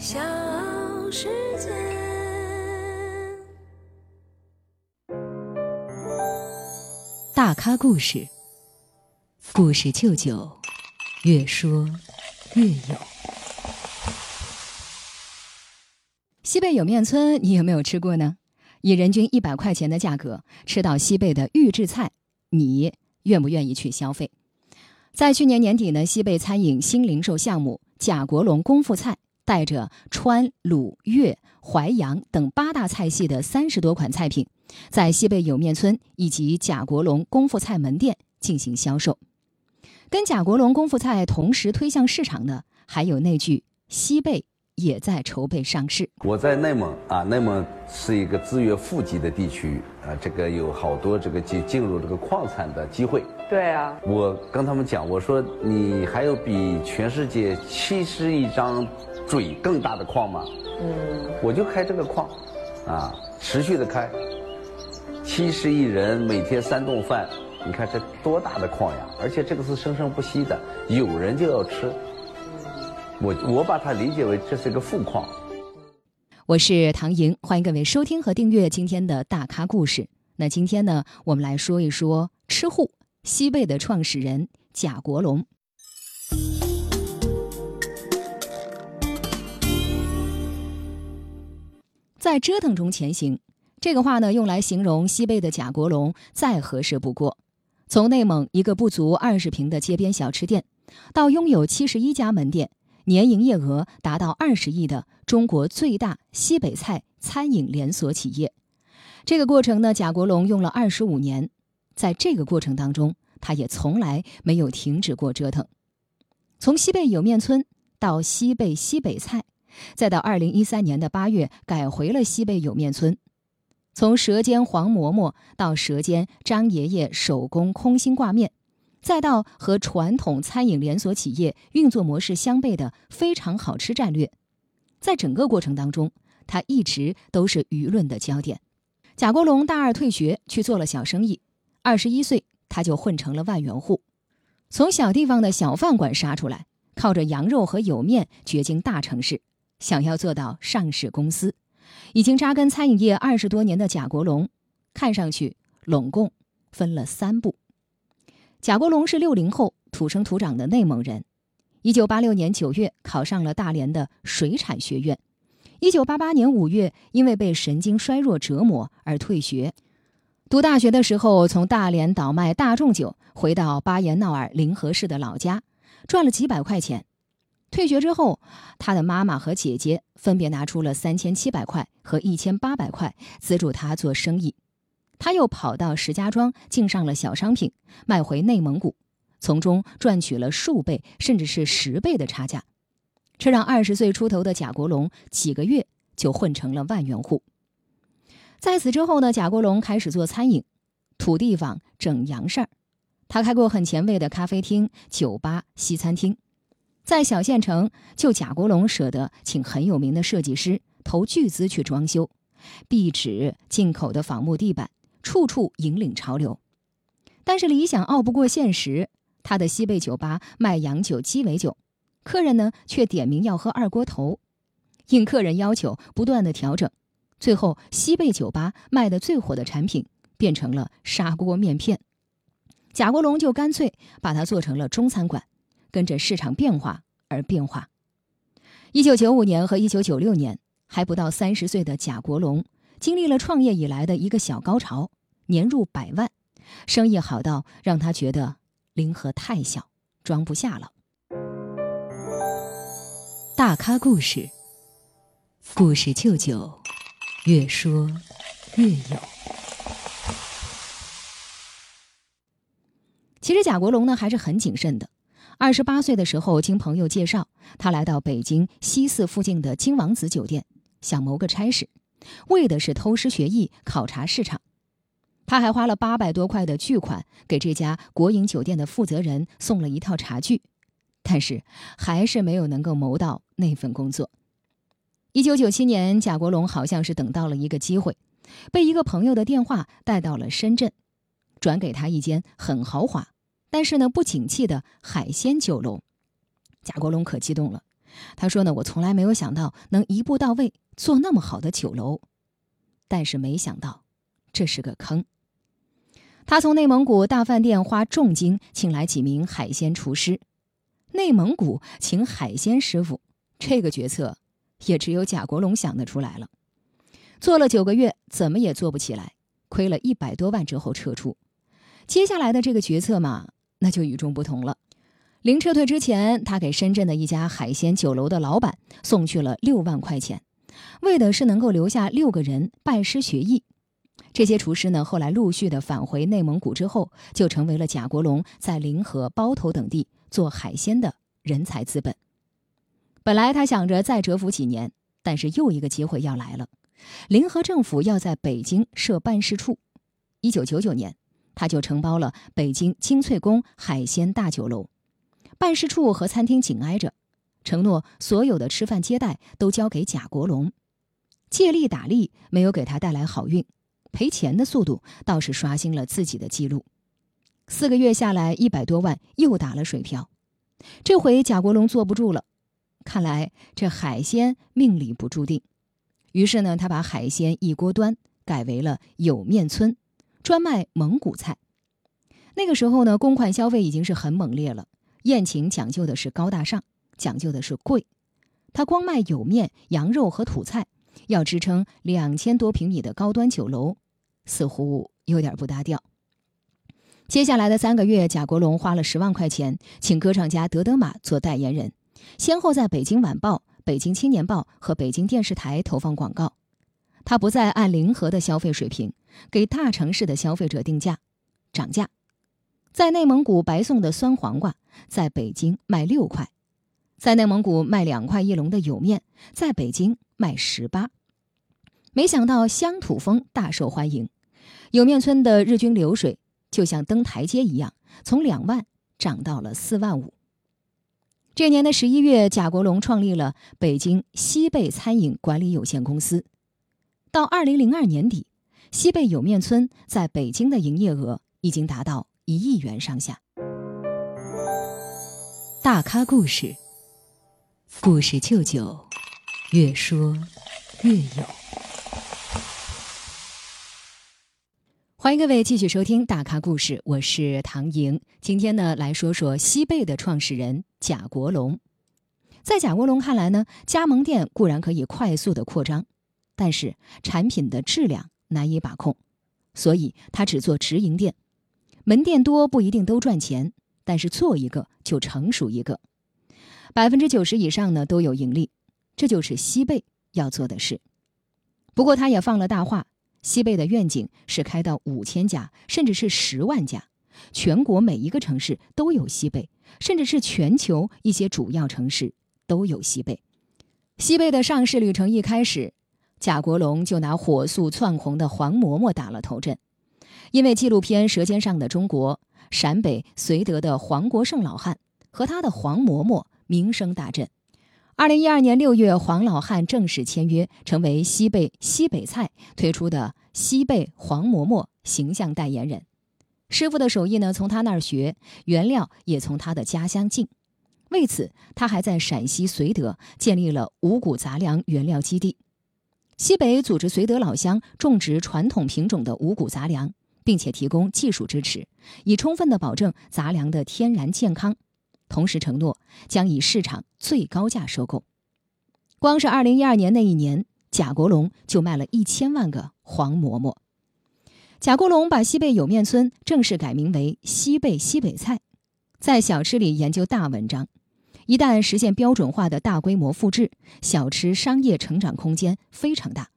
小世界。大咖故事，故事舅舅，越说越有。西贝莜面村，你有没有吃过呢？以人均一百块钱的价格吃到西贝的预制菜，你愿不愿意去消费？在去年年底呢，西贝餐饮新零售项目贾国龙功夫菜带着川、鲁、粤、淮扬等八大菜系的三十多款菜品，在西贝莜面村以及贾国龙功夫菜门店进行销售。跟贾国龙功夫菜同时推向市场的，还有那句西贝。也在筹备上市。我在内蒙啊，内蒙是一个资源富集的地区啊，这个有好多这个进进入这个矿产的机会。对啊，我跟他们讲，我说你还有比全世界七十亿张嘴更大的矿吗？嗯，我就开这个矿，啊，持续的开，七十亿人每天三顿饭，你看这多大的矿呀！而且这个是生生不息的，有人就要吃。我我把它理解为这是一个富矿。我是唐莹，欢迎各位收听和订阅今天的大咖故事。那今天呢，我们来说一说吃货西贝的创始人贾国龙。在折腾中前行，这个话呢，用来形容西贝的贾国龙再合适不过。从内蒙一个不足二十平的街边小吃店，到拥有七十一家门店。年营业额达到二十亿的中国最大西北菜餐饮连锁企业，这个过程呢，贾国龙用了二十五年，在这个过程当中，他也从来没有停止过折腾。从西贝莜面村到西贝西北菜，再到二零一三年的八月改回了西贝莜面村，从舌尖黄馍馍到舌尖张爷爷手工空心挂面。再到和传统餐饮连锁企业运作模式相悖的非常好吃战略，在整个过程当中，他一直都是舆论的焦点。贾国龙大二退学去做了小生意，二十一岁他就混成了万元户，从小地方的小饭馆杀出来，靠着羊肉和莜面掘进大城市，想要做到上市公司。已经扎根餐饮业二十多年的贾国龙，看上去拢共分了三步。贾国龙是六零后，土生土长的内蒙人。一九八六年九月考上了大连的水产学院。一九八八年五月，因为被神经衰弱折磨而退学。读大学的时候，从大连倒卖大众酒，回到巴彦淖尔临河市的老家，赚了几百块钱。退学之后，他的妈妈和姐姐分别拿出了三千七百块和一千八百块资助他做生意。他又跑到石家庄进上了小商品，卖回内蒙古，从中赚取了数倍甚至是十倍的差价，这让二十岁出头的贾国龙几个月就混成了万元户。在此之后呢，贾国龙开始做餐饮，土地坊整洋事儿。他开过很前卫的咖啡厅、酒吧、西餐厅，在小县城，就贾国龙舍得请很有名的设计师投巨资去装修，壁纸、进口的仿木地板。处处引领潮流，但是理想拗不过现实。他的西贝酒吧卖洋酒、鸡尾酒，客人呢却点名要喝二锅头，应客人要求不断的调整，最后西贝酒吧卖的最火的产品变成了砂锅面片。贾国龙就干脆把它做成了中餐馆，跟着市场变化而变化。一九九五年和一九九六年，还不到三十岁的贾国龙。经历了创业以来的一个小高潮，年入百万，生意好到让他觉得零和太小，装不下了。大咖故事，故事舅舅，越说越有。其实贾国龙呢还是很谨慎的。二十八岁的时候，经朋友介绍，他来到北京西四附近的金王子酒店，想谋个差事。为的是偷师学艺、考察市场，他还花了八百多块的巨款给这家国营酒店的负责人送了一套茶具，但是还是没有能够谋到那份工作。一九九七年，贾国龙好像是等到了一个机会，被一个朋友的电话带到了深圳，转给他一间很豪华，但是呢不景气的海鲜酒楼。贾国龙可激动了，他说呢，我从来没有想到能一步到位做那么好的酒楼，但是没想到这是个坑。他从内蒙古大饭店花重金请来几名海鲜厨师，内蒙古请海鲜师傅，这个决策也只有贾国龙想得出来了。做了九个月，怎么也做不起来，亏了一百多万之后撤出。接下来的这个决策嘛，那就与众不同了。临撤退之前，他给深圳的一家海鲜酒楼的老板送去了六万块钱，为的是能够留下六个人拜师学艺。这些厨师呢，后来陆续的返回内蒙古之后，就成为了贾国龙在临河、包头等地做海鲜的人才资本。本来他想着再蛰伏几年，但是又一个机会要来了。临河政府要在北京设办事处，一九九九年，他就承包了北京金翠宫海鲜大酒楼。办事处和餐厅紧挨着，承诺所有的吃饭接待都交给贾国龙。借力打力没有给他带来好运，赔钱的速度倒是刷新了自己的记录。四个月下来，一百多万又打了水漂。这回贾国龙坐不住了，看来这海鲜命里不注定。于是呢，他把海鲜一锅端改为了有面村，专卖蒙古菜。那个时候呢，公款消费已经是很猛烈了。宴请讲究的是高大上，讲究的是贵。他光卖有面、羊肉和土菜，要支撑两千多平米的高端酒楼，似乎有点不搭调。接下来的三个月，贾国龙花了十万块钱，请歌唱家德德玛做代言人，先后在北京晚报、北京青年报和北京电视台投放广告。他不再按临河的消费水平给大城市的消费者定价，涨价。在内蒙古白送的酸黄瓜，在北京卖六块；在内蒙古卖两块一笼的莜面，在北京卖十八。没想到乡土风大受欢迎，莜面村的日均流水就像登台阶一样，从两万涨到了四万五。这年的十一月，贾国龙创立了北京西贝餐饮管理有限公司。到二零零二年底，西贝莜面村在北京的营业额已经达到。一亿元上下。大咖故事，故事舅舅，越说越有。欢迎各位继续收听大咖故事，我是唐莹。今天呢，来说说西贝的创始人贾国龙。在贾国龙看来呢，加盟店固然可以快速的扩张，但是产品的质量难以把控，所以他只做直营店。门店多不一定都赚钱，但是做一个就成熟一个，百分之九十以上呢都有盈利，这就是西贝要做的事。不过他也放了大话，西贝的愿景是开到五千家，甚至是十万家，全国每一个城市都有西贝，甚至是全球一些主要城市都有西贝。西贝的上市旅程一开始，贾国龙就拿火速窜红的黄馍馍打了头阵。因为纪录片《舌尖上的中国》，陕北绥德的黄国胜老汉和他的黄馍馍名声大振。二零一二年六月，黄老汉正式签约，成为西贝西北菜推出的西贝黄馍馍形象代言人。师傅的手艺呢，从他那儿学，原料也从他的家乡进。为此，他还在陕西绥德建立了五谷杂粮原料基地。西北组织绥德老乡种植传统品种的五谷杂粮。并且提供技术支持，以充分的保证杂粮的天然健康，同时承诺将以市场最高价收购。光是二零一二年那一年，贾国龙就卖了一千万个黄馍馍。贾国龙把西贝有面村正式改名为西贝西北菜，在小吃里研究大文章。一旦实现标准化的大规模复制，小吃商业成长空间非常大。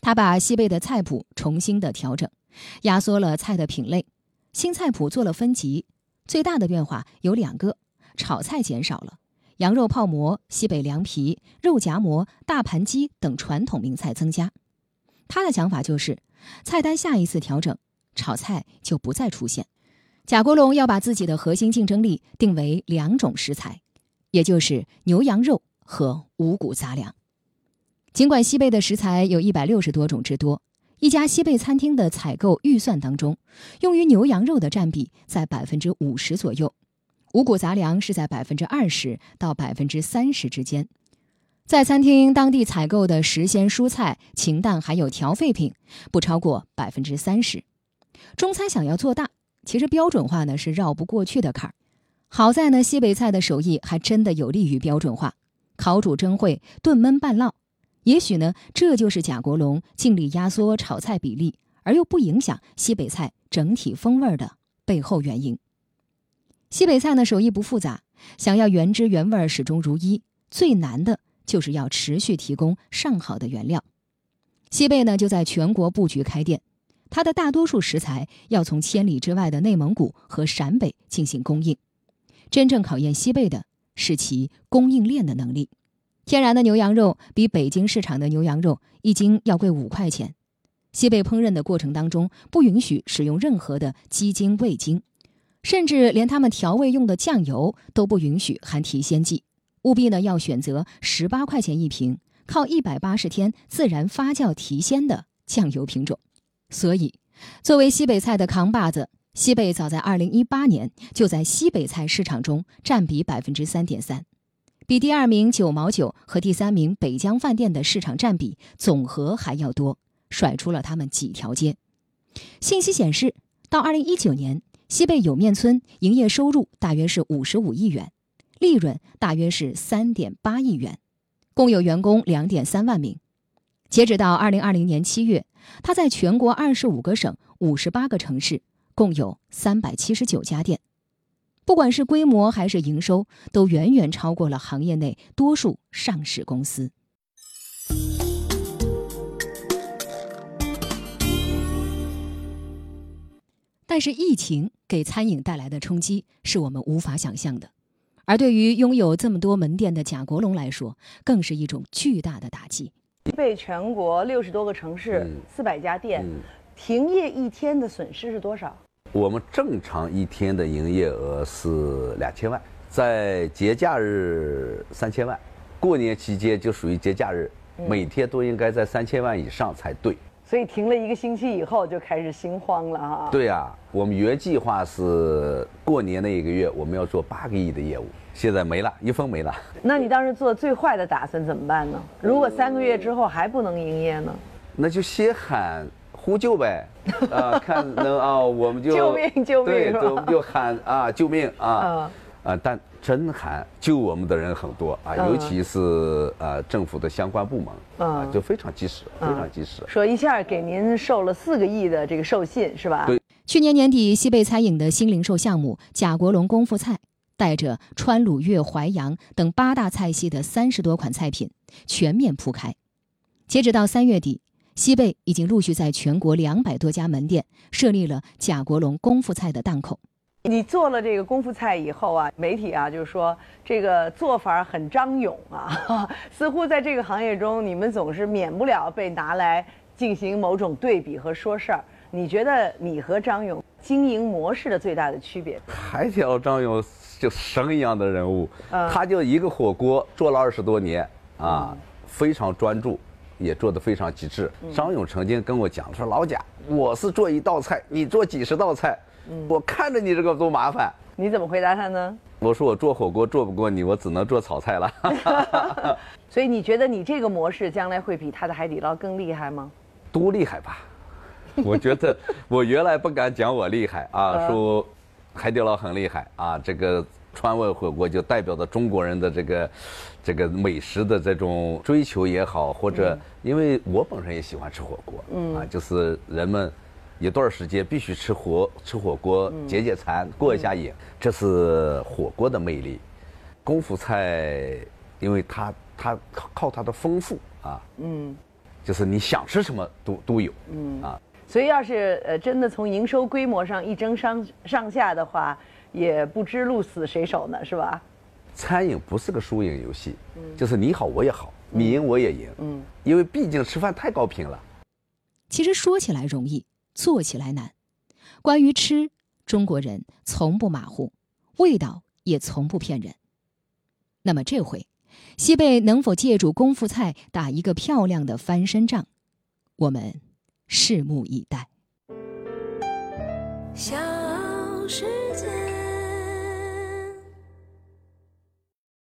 他把西贝的菜谱重新的调整。压缩了菜的品类，新菜谱做了分级，最大的变化有两个：炒菜减少了，羊肉泡馍、西北凉皮、肉夹馍、大盘鸡等传统名菜增加。他的想法就是，菜单下一次调整，炒菜就不再出现。贾国龙要把自己的核心竞争力定为两种食材，也就是牛羊肉和五谷杂粮。尽管西贝的食材有一百六十多种之多。一家西贝餐厅的采购预算当中，用于牛羊肉的占比在百分之五十左右，五谷杂粮是在百分之二十到百分之三十之间。在餐厅当地采购的时鲜蔬菜、禽蛋还有调废品不超过百分之三十。中餐想要做大，其实标准化呢是绕不过去的坎儿。好在呢，西北菜的手艺还真的有利于标准化，烤煮蒸烩、炖焖拌烙。也许呢，这就是贾国龙尽力压缩炒菜比例，而又不影响西北菜整体风味的背后原因。西北菜呢手艺不复杂，想要原汁原味始终如一，最难的就是要持续提供上好的原料。西贝呢就在全国布局开店，它的大多数食材要从千里之外的内蒙古和陕北进行供应。真正考验西贝的是其供应链的能力。天然的牛羊肉比北京市场的牛羊肉一斤要贵五块钱。西贝烹饪的过程当中不允许使用任何的鸡精、味精，甚至连他们调味用的酱油都不允许含提鲜剂。务必呢要选择十八块钱一瓶、靠一百八十天自然发酵提鲜的酱油品种。所以，作为西北菜的扛把子。西贝早在二零一八年就在西北菜市场中占比百分之三点三，比第二名九毛九和第三名北疆饭店的市场占比总和还要多，甩出了他们几条街。信息显示，到二零一九年，西贝莜面村营业收入大约是五十五亿元，利润大约是三点八亿元，共有员工两点三万名。截止到二零二零年七月，他在全国二十五个省、五十八个城市。共有三百七十九家店，不管是规模还是营收，都远远超过了行业内多数上市公司。但是，疫情给餐饮带来的冲击是我们无法想象的，而对于拥有这么多门店的贾国龙来说，更是一种巨大的打击。被全国六十多个城市、四百家店停业一天的损失是多少？我们正常一天的营业额是两千万，在节假日三千万，过年期间就属于节假日，每天都应该在三千万以上才对。所以停了一个星期以后就开始心慌了哈。对啊，我们原计划是过年那一个月我们要做八个亿的业务，现在没了一分没了。那你当时做最坏的打算怎么办呢？如果三个月之后还不能营业呢？那就先喊。呼救呗，啊，看能啊，我们就救命救命，对，我们就喊啊救命啊，啊，但真喊救我们的人很多啊，尤其是啊政府的相关部门啊，就非常及时，非常及时。说一下给您授了四个亿的这个授信是吧？对。去年年底，西贝餐饮的新零售项目贾国龙功夫菜，带着川鲁粤淮扬等八大菜系的三十多款菜品全面铺开，截止到三月底。西贝已经陆续在全国两百多家门店设立了贾国龙功夫菜的档口。你做了这个功夫菜以后啊，媒体啊就是说这个做法很张勇啊，似乎在这个行业中你们总是免不了被拿来进行某种对比和说事儿。你觉得你和张勇经营模式的最大的区别？还叫张勇就神一样的人物，他就一个火锅做了二十多年啊，非常专注。也做得非常极致。张勇曾经跟我讲说：“老贾，我是做一道菜，你做几十道菜，我看着你这个都麻烦。”你怎么回答他呢？我说：“我做火锅做不过你，我只能做炒菜了。”所以你觉得你这个模式将来会比他的海底捞更厉害吗？多厉害吧？我觉得我原来不敢讲我厉害啊，说海底捞很厉害啊，这个。川味火锅就代表着中国人的这个，这个美食的这种追求也好，或者因为我本身也喜欢吃火锅，嗯。啊，就是人们一段时间必须吃火吃火锅解解馋过一下瘾，这是火锅的魅力。功夫菜，因为它它靠它的丰富啊，嗯，就是你想吃什么都都有，嗯。啊，所以要是呃真的从营收规模上一争上上下的话。也不知鹿死谁手呢，是吧？餐饮不是个输赢游戏，就是你好我也好，你赢我也赢。嗯，因为毕竟吃饭太高频了。其实说起来容易，做起来难。关于吃，中国人从不马虎，味道也从不骗人。那么这回，西贝能否借助功夫菜打一个漂亮的翻身仗？我们拭目以待。小时。